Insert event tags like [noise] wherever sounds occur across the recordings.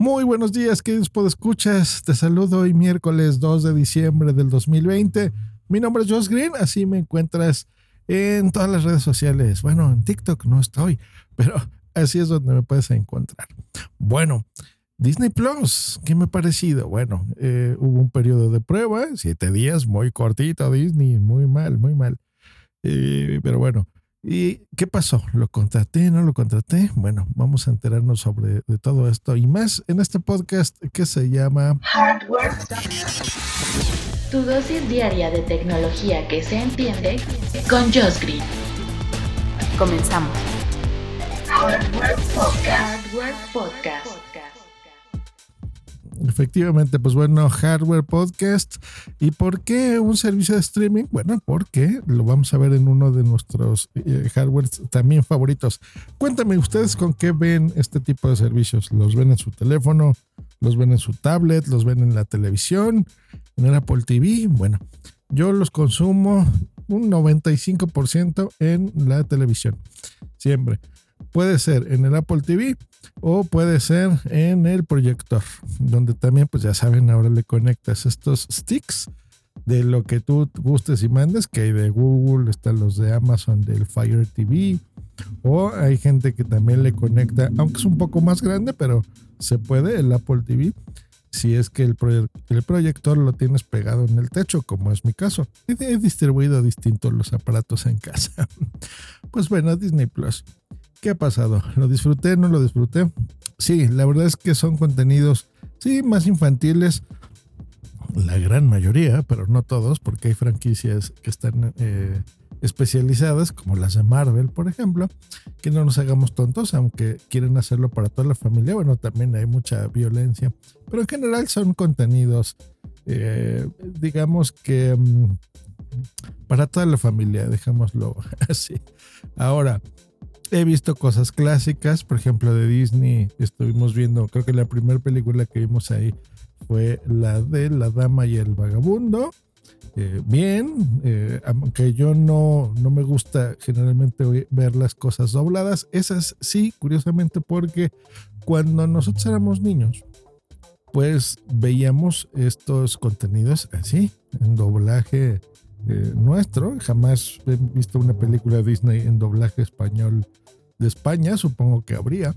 Muy buenos días, queridos escuchas. Te saludo hoy miércoles 2 de diciembre del 2020. Mi nombre es Josh Green, así me encuentras en todas las redes sociales. Bueno, en TikTok no estoy, pero así es donde me puedes encontrar. Bueno, Disney Plus, ¿qué me ha parecido? Bueno, eh, hubo un periodo de prueba, siete días, muy cortito Disney, muy mal, muy mal. Eh, pero bueno, ¿Y qué pasó? ¿Lo contraté? ¿No lo contraté? Bueno, vamos a enterarnos sobre de todo esto y más en este podcast que se llama Hardware. Tu dosis diaria de tecnología que se entiende con Josh Green. Comenzamos. Hardware Podcast. Hardware Podcast. Efectivamente, pues bueno, Hardware Podcast. ¿Y por qué un servicio de streaming? Bueno, porque lo vamos a ver en uno de nuestros eh, hardwares también favoritos. Cuéntame ustedes con qué ven este tipo de servicios. ¿Los ven en su teléfono? ¿Los ven en su tablet? ¿Los ven en la televisión? ¿En el Apple TV? Bueno, yo los consumo un 95% en la televisión. Siempre. Puede ser en el Apple TV o puede ser en el proyector, donde también, pues ya saben, ahora le conectas estos sticks de lo que tú gustes y mandes, que hay de Google, están los de Amazon, del Fire TV, o hay gente que también le conecta, aunque es un poco más grande, pero se puede el Apple TV si es que el, el proyector lo tienes pegado en el techo, como es mi caso. He distribuido distintos los aparatos en casa. [laughs] Pues bueno, Disney Plus. ¿Qué ha pasado? ¿Lo disfruté? ¿No lo disfruté? Sí, la verdad es que son contenidos, sí, más infantiles. La gran mayoría, pero no todos, porque hay franquicias que están eh, especializadas, como las de Marvel, por ejemplo, que no nos hagamos tontos, aunque quieren hacerlo para toda la familia. Bueno, también hay mucha violencia, pero en general son contenidos, eh, digamos que mm, para toda la familia, dejémoslo [laughs] así. Ahora, he visto cosas clásicas, por ejemplo, de Disney. Estuvimos viendo, creo que la primera película que vimos ahí fue la de La Dama y el Vagabundo. Eh, bien, eh, aunque yo no, no me gusta generalmente ver las cosas dobladas, esas sí, curiosamente, porque cuando nosotros éramos niños, pues veíamos estos contenidos así, en doblaje eh, nuestro. Jamás he visto una película Disney en doblaje español de España, supongo que habría,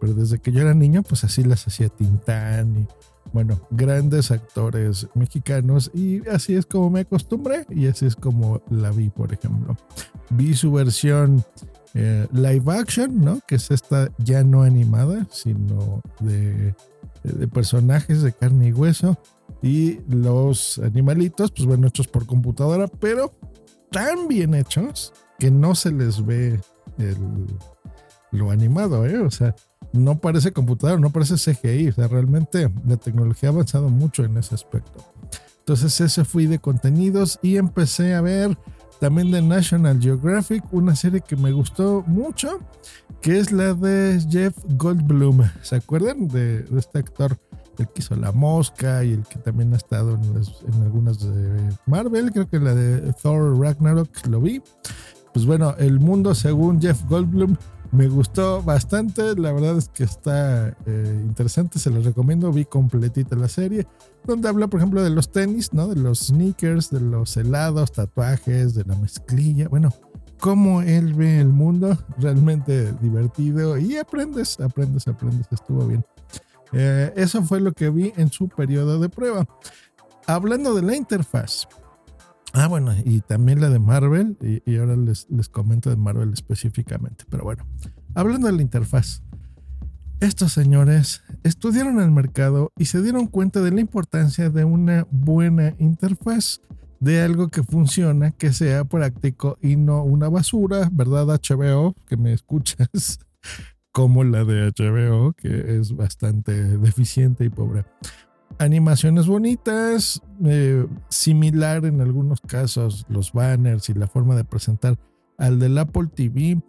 pero desde que yo era niño, pues así las hacía Tintán y bueno, grandes actores mexicanos y así es como me acostumbré y así es como la vi, por ejemplo. Vi su versión eh, live action, ¿no? Que es esta ya no animada, sino de, de personajes de carne y hueso y los animalitos, pues bueno, hechos por computadora, pero tan bien hechos que no se les ve lo animado, ¿eh? O sea, no parece computadora, no parece CGI, o sea, realmente la tecnología ha avanzado mucho en ese aspecto. Entonces ese fui de contenidos y empecé a ver también de National Geographic, una serie que me gustó mucho, que es la de Jeff Goldblum. ¿Se acuerdan de este actor? El que hizo La Mosca y el que también ha estado en, algunas de Marvel, creo que la de Thor Ragnarok lo vi. Pues bueno, el mundo según Jeff Goldblum me gustó bastante, la verdad es que está eh, interesante, se los recomiendo, vi completita la serie, donde habla por ejemplo de los tenis, ¿no? De los sneakers, de los helados, tatuajes, de la mezclilla, bueno, cómo él ve el mundo, [laughs] realmente divertido y aprendes, aprendes, aprendes, estuvo bien. Eh, eso fue lo que vi en su periodo de prueba. Hablando de la interfaz. Ah, bueno, y también la de Marvel, y, ahora les, les comento de Marvel específicamente, pero bueno, hablando de la interfaz, estos señores estudiaron el mercado y se dieron cuenta de la importancia de una buena interfaz, de algo que funciona, que sea práctico y no una basura, ¿verdad HBO? Que me escuchas. Como la de HBO, que es bastante deficiente y pobre. Animaciones bonitas, eh, similar en algunos casos los banners y la forma de presentar al del Apple TV.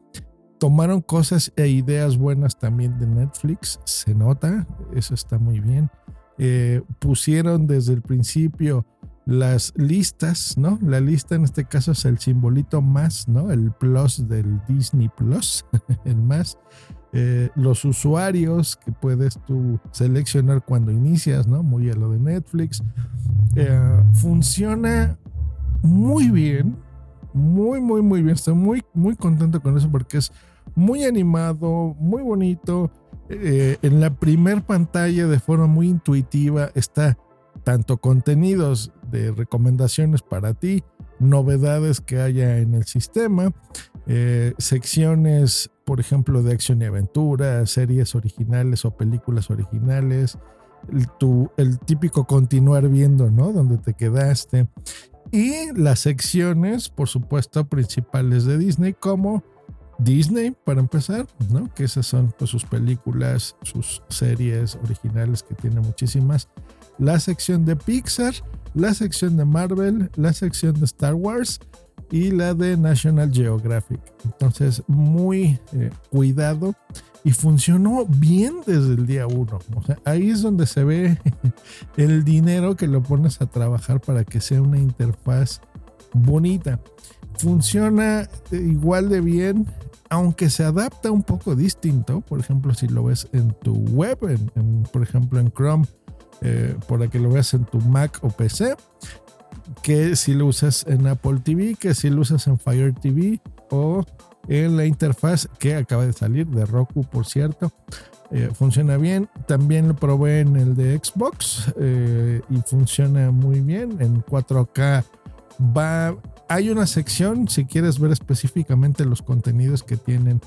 Tomaron cosas e ideas buenas también de Netflix, se nota, eso está muy bien. Eh, pusieron desde el principio las listas, ¿no? La lista en este caso es el simbolito más, ¿no? El plus del Disney Plus, [laughs] el más. Eh, los usuarios que puedes tú seleccionar cuando inicias, ¿no? Muy a lo de Netflix. Eh, funciona muy bien, muy, muy, muy bien. Estoy muy, muy contento con eso porque es muy animado, muy bonito. Eh, en la primer pantalla de forma muy intuitiva está tanto contenidos de recomendaciones para ti, novedades que haya en el sistema, eh, secciones, por ejemplo, de acción y aventura, series originales o películas originales, el, el típico continuar viendo, ¿no? Donde te quedaste. Y las secciones, por supuesto, principales de Disney, como Disney, para empezar, ¿no? Que esas son pues, sus películas, sus series originales, que tiene muchísimas. La sección de Pixar, la sección de Marvel, la sección de Star Wars y la de National Geographic. Entonces, muy eh, cuidado y funcionó bien desde el día uno. O sea, ahí es donde se ve [laughs] el dinero que lo pones a trabajar para que sea una interfaz bonita. Funciona eh, igual de bien, aunque se adapta un poco distinto. Por ejemplo, si lo ves en tu web, por ejemplo en Chrome, eh, para que lo veas en tu Mac o PC, que si lo usas en Apple TV, que si lo usas en Fire TV o en la interfaz que acaba de salir de Roku, por cierto. Eh, funciona bien. También lo probé en el de Xbox eh, y funciona muy bien. En 4K va. Hay una sección, si quieres ver específicamente los contenidos que tienen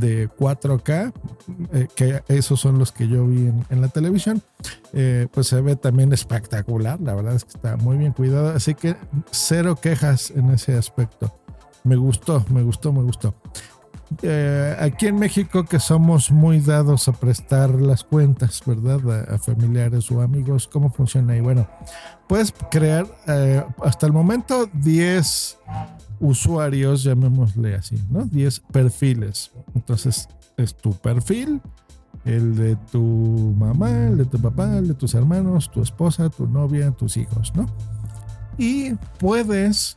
de 4K, eh, que esos son los que yo vi en, la televisión, eh, pues se ve también espectacular, la verdad es que está muy bien cuidado, así que cero quejas en ese aspecto. Me gustó, me gustó, me gustó. Eh, aquí en México que somos muy dados a prestar las cuentas, ¿verdad? A, familiares o amigos, ¿cómo funciona ahí? Bueno, puedes crear hasta el momento 10 usuarios, llamémosle así, ¿no? 10 perfiles. Entonces, es tu perfil, el de tu mamá, el de tu papá, el de tus hermanos, tu esposa, tu novia, tus hijos, ¿no? Y puedes,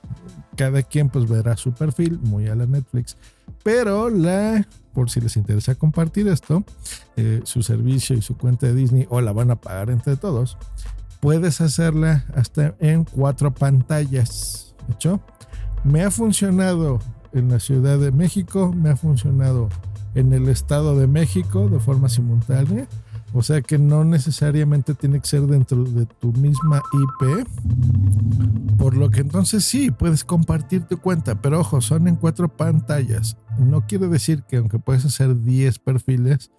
cada quien pues verá su perfil, muy a la Netflix, pero la, por si les interesa compartir esto, eh, su servicio y su cuenta de Disney o la van a pagar entre todos, puedes hacerla hasta en cuatro pantallas, ¿hecho? Me ha funcionado en la Ciudad de México, me ha funcionado en el Estado de México de forma simultánea. O sea que no necesariamente tiene que ser dentro de tu misma IP. Por lo que entonces sí, puedes compartir tu cuenta. Pero ojo, son en cuatro pantallas. No quiere decir que aunque puedes hacer 10 perfiles,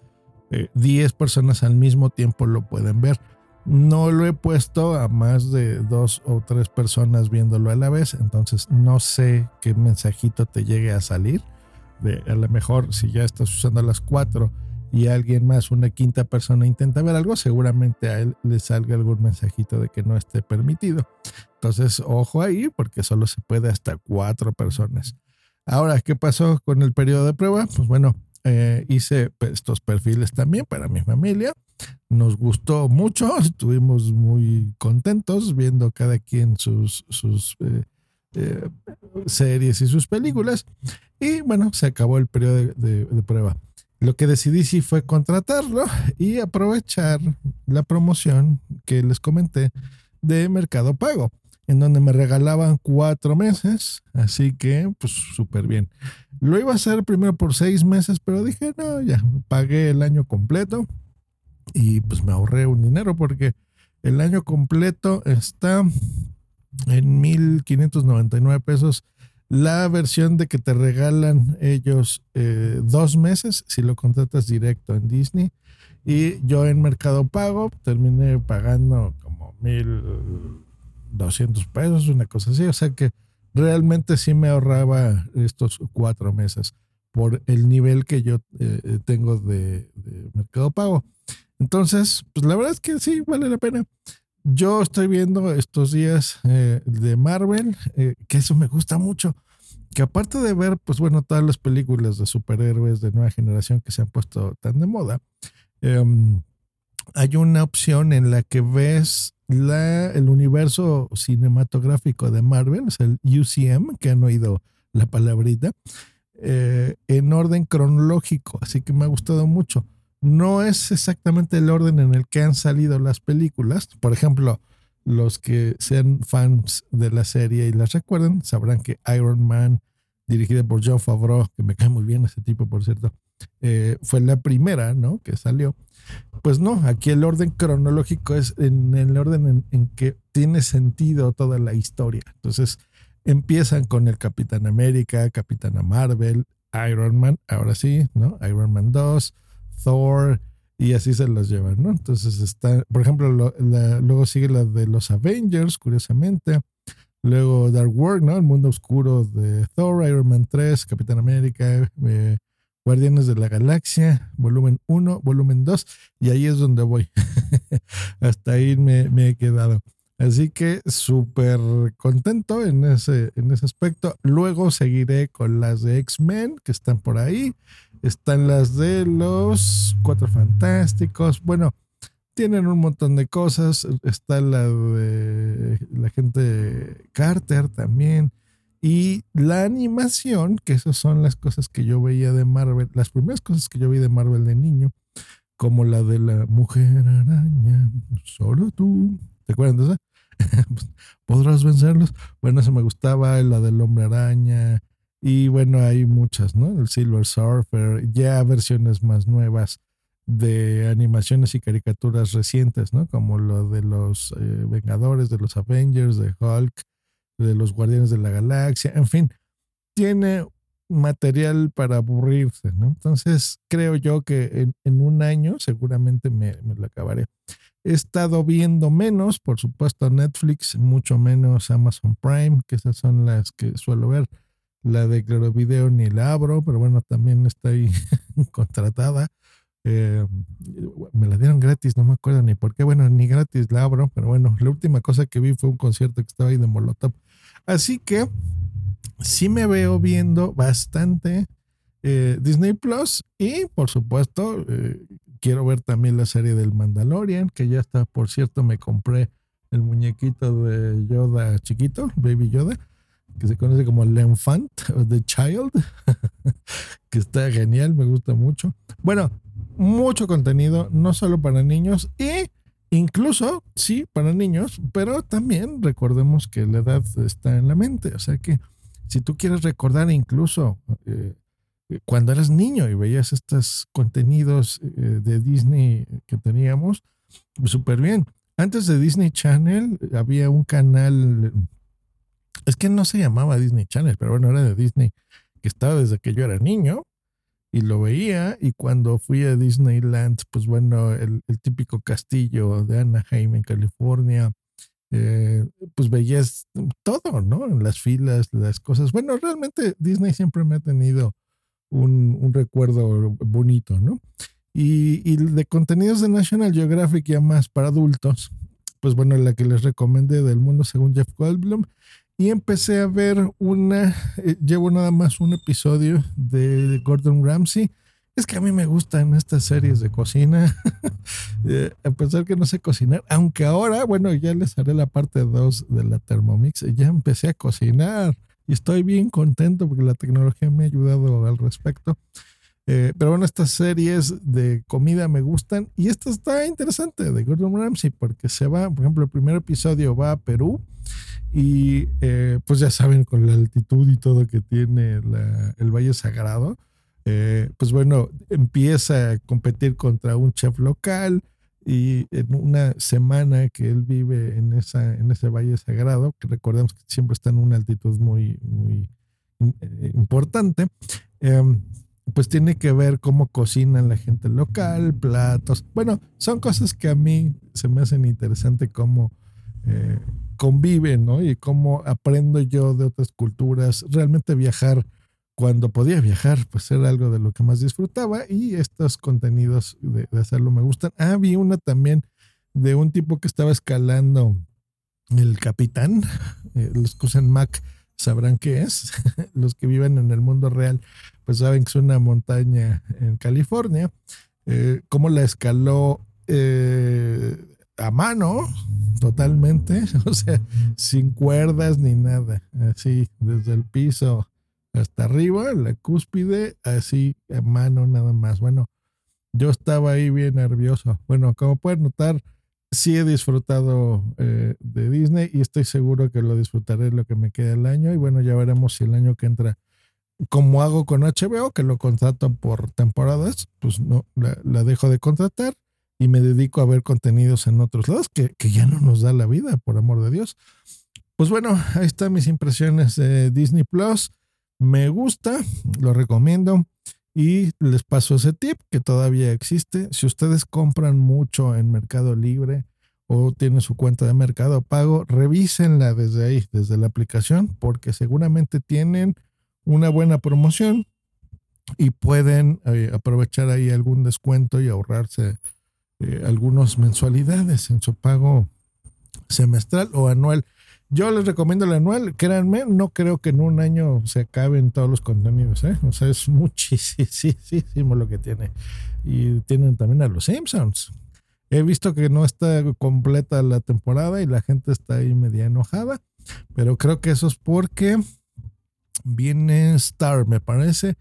10 eh, personas al mismo tiempo lo pueden ver. No lo he puesto a más de dos o tres personas viéndolo a la vez, entonces no sé qué mensajito te llegue a salir. De, a lo mejor si ya estás usando las cuatro y alguien más, una quinta persona intenta ver algo, seguramente a él le salga algún mensajito de que no esté permitido. Entonces, ojo ahí, porque solo se puede hasta cuatro personas. Ahora, ¿qué pasó con el periodo de prueba? Pues bueno, eh, hice estos perfiles también para mi familia. Nos gustó mucho, [laughs] estuvimos muy contentos viendo cada quien sus, sus eh, eh, series y sus películas. Y bueno, se acabó el periodo de, prueba. Lo que decidí sí fue contratarlo [laughs] y aprovechar la promoción que les comenté de Mercado Pago, en donde me regalaban cuatro meses, así que pues súper bien. Lo iba a hacer primero por seis meses, pero dije, no, ya, pagué el año completo y pues me ahorré un dinero porque el año completo está en 1599 pesos. La versión de que te regalan ellos eh, dos meses si lo contratas directo en Disney. Y yo en Mercado Pago terminé pagando como 1200 pesos, una cosa así. O sea que realmente sí me ahorraba estos cuatro meses. por el nivel que yo tengo de, mercado pago. Entonces, pues la verdad es que sí, vale la pena. Yo estoy viendo estos días de Marvel, que eso me gusta mucho que aparte de ver, pues bueno, todas las películas de superhéroes de nueva generación que se han puesto tan de moda, em, hay una opción en la que ves la, el universo cinematográfico de Marvel, es el UCM, que han oído la palabrita, eh, en orden cronológico, así que me ha gustado mucho. No es exactamente el orden en el que han salido las películas. Por ejemplo, los que sean fans de la serie y las recuerden, sabrán que Iron Man, dirigida por John Favreau, que me cae muy bien ese tipo, por cierto, eh, fue la primera, ¿no? Que salió. Pues no, aquí el orden cronológico es en el orden en, que tiene sentido toda la historia. Entonces, empiezan con el Capitán América, Capitana Marvel, Iron Man, ahora sí, ¿no? Iron Man 2, Thor, y así se los llevan, ¿no? Entonces está, por ejemplo, luego sigue la de los Avengers, curiosamente. Luego Dark World, ¿no? El mundo oscuro de Thor, Iron Man 3, Capitán América, eh, Guardianes de la Galaxia, volumen 1, volumen 2, y ahí es donde voy. [laughs] Hasta ahí me, me, he quedado. Así que súper contento en ese, en ese aspecto. Luego seguiré con las de X-Men que están por ahí. Están las de los Cuatro Fantásticos. Bueno, tienen un montón de cosas. Está la de la gente Carter también. Y la animación, que esas son las cosas que yo veía de Marvel, las primeras cosas que yo vi de Marvel de niño, como la de la mujer araña, solo tú. ¿Te acuerdas esa? [laughs] ¿Podrás vencerlos? Bueno, eso me gustaba, la del hombre araña, y bueno, hay muchas, ¿no? El Silver Surfer, ya versiones más nuevas de animaciones y caricaturas recientes, ¿no? Como lo de los eh, Vengadores, de los Avengers, de Hulk, de los Guardianes de la Galaxia, en fin, tiene material para aburrirse, ¿no? Entonces, creo yo que en, un año seguramente me, me, lo acabaré. He estado viendo menos, por supuesto, Netflix, mucho menos Amazon Prime, que esas son las que suelo ver la de Claro Video ni la abro, pero bueno, también está ahí [laughs] contratada. Eh, me la dieron gratis, no me acuerdo ni por qué. Bueno, ni gratis la abro, pero bueno, la última cosa que vi fue un concierto que estaba ahí de Molotov. Así que sí me veo viendo bastante eh, Disney Plus y por supuesto eh, quiero ver también la serie del Mandalorian, que ya está, por cierto, me compré el muñequito de Yoda chiquito, Baby Yoda que se conoce como L'Enfant o The Child, [laughs] que está genial, me gusta mucho. Bueno, mucho contenido, no solo para niños y incluso, sí, para niños, pero también recordemos que la edad está en la mente, o sea que si tú quieres recordar incluso eh, cuando eras niño y veías estos contenidos eh, de Disney que teníamos, súper bien. Antes de Disney Channel había un canal es que no se llamaba Disney Channel, pero bueno, era de Disney, que estaba desde que yo era niño y lo veía. Y cuando fui a Disneyland, pues bueno, el, típico castillo de Anaheim en California, eh, pues veías todo, ¿no? En las filas, las cosas. Bueno, realmente Disney siempre me ha tenido un, recuerdo bonito, ¿no? Y, y, de contenidos de National Geographic ya más para adultos, pues bueno, la que les recomendé del mundo según Jeff Goldblum y empecé a ver una, eh, llevo nada más un episodio de, Gordon Ramsay. Es que a mí me gustan estas series de cocina, [laughs] eh, a pesar que no sé cocinar, aunque ahora, bueno, ya les haré la parte 2 de la Thermomix, ya empecé a cocinar y estoy bien contento porque la tecnología me ha ayudado al respecto. Eh, pero bueno, estas series de comida me gustan y esta está interesante de Gordon Ramsay porque se va, por ejemplo, el primer episodio va a Perú y eh, pues ya saben, con la altitud y todo que tiene el Valle Sagrado, eh, pues bueno, empieza a competir contra un chef local y en una semana que él vive en, esa, en ese Valle Sagrado, que recordemos que siempre está en una altitud muy, muy eh, importante, em, pues tiene que ver cómo cocinan la gente local, platos. Bueno, son cosas que a mí se me hacen interesante cómo conviven, ¿no? Y cómo aprendo yo de otras culturas, realmente viajar cuando podía viajar, pues era algo de lo que más disfrutaba y estos contenidos de, hacerlo me gustan. Ah, vi una también de un tipo que estaba escalando el capitán. Eh, los que usan Mac sabrán qué es. [laughs] los que viven en el mundo real, pues saben que es una montaña en California. Eh, cómo la escaló eh, a mano, totalmente, [laughs] o sea, sin cuerdas ni nada, así, desde el piso hasta arriba, la cúspide, así a mano nada más. Bueno, yo estaba ahí bien nervioso. Bueno, como pueden notar, sí he disfrutado eh, de Disney y estoy seguro que lo disfrutaré lo que me queda el año. Y bueno, ya veremos si el año que entra, como hago con HBO, que lo contrato por temporadas, pues no, la, dejo de contratar y me dedico a ver contenidos en otros lados que, que ya no nos da la vida, por amor de Dios. Pues bueno, ahí están mis impresiones de Disney Plus. Me gusta, lo recomiendo. Y les paso ese tip que todavía existe. Si ustedes compran mucho en Mercado Libre o tienen su cuenta de Mercado Pago, revísenla desde ahí, desde la aplicación, porque seguramente tienen una buena promoción y pueden eh, aprovechar ahí algún descuento y ahorrarse eh, algunas mensualidades en su pago semestral o anual. Yo les recomiendo el anual, créanme, no creo que en un año se acaben todos los contenidos, ¿eh? O sea, es muchísimo lo que tiene. Y tienen también a los Simpsons. He visto que no está completa la temporada y la gente está ahí media enojada, pero creo que eso es porque viene Star, me parece,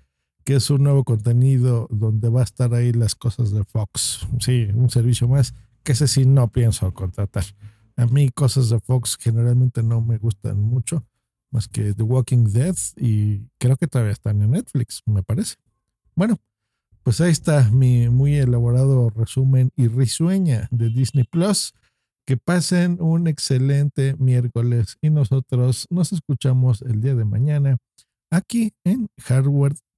que es un nuevo contenido donde va a estar ahí las cosas de Fox. Sí, un servicio más que ese sí no pienso contratar. A mí cosas de Fox generalmente no me gustan mucho, más que The Walking Dead y creo que todavía están en Netflix, me parece. Bueno, pues ahí está mi muy elaborado resumen y risueña de Disney Plus. Que pasen un excelente miércoles y nosotros nos escuchamos el día de mañana aquí en Hardware